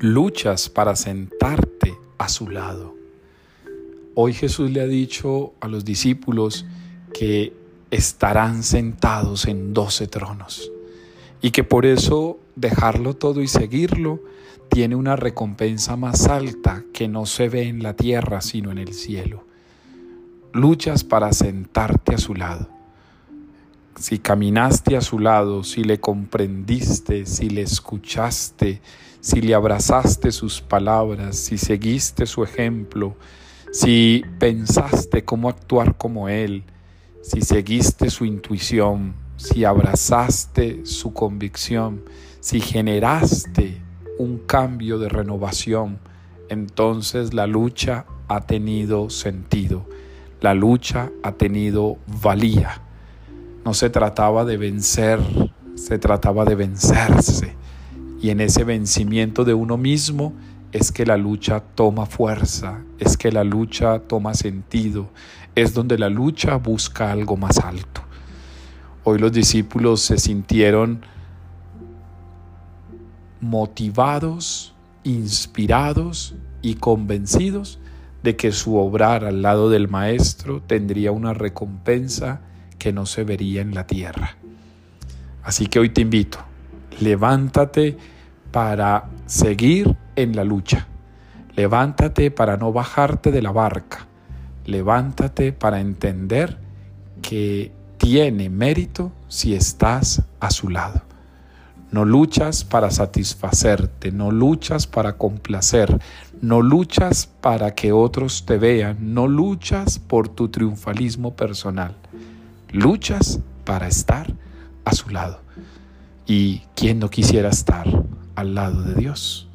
luchas para sentarte a su lado. Hoy Jesús le ha dicho a los discípulos que estarán sentados en doce tronos y que por eso dejarlo todo y seguirlo tiene una recompensa más alta que no se ve en la tierra sino en el cielo. Luchas para sentarte a su lado. Si caminaste a su lado, si le comprendiste, si le escuchaste, si le abrazaste sus palabras, si seguiste su ejemplo, si pensaste cómo actuar como Él, si seguiste su intuición, si abrazaste su convicción, si generaste un cambio de renovación, entonces la lucha ha tenido sentido, la lucha ha tenido valía. No se trataba de vencer, se trataba de vencerse. Y en ese vencimiento de uno mismo es que la lucha toma fuerza, es que la lucha toma sentido, es donde la lucha busca algo más alto. Hoy los discípulos se sintieron motivados, inspirados y convencidos de que su obrar al lado del Maestro tendría una recompensa que no se vería en la tierra. Así que hoy te invito, levántate para seguir en la lucha, levántate para no bajarte de la barca, levántate para entender que tiene mérito si estás a su lado. No luchas para satisfacerte, no luchas para complacer, no luchas para que otros te vean, no luchas por tu triunfalismo personal. Luchas para estar a su lado. ¿Y quién no quisiera estar al lado de Dios?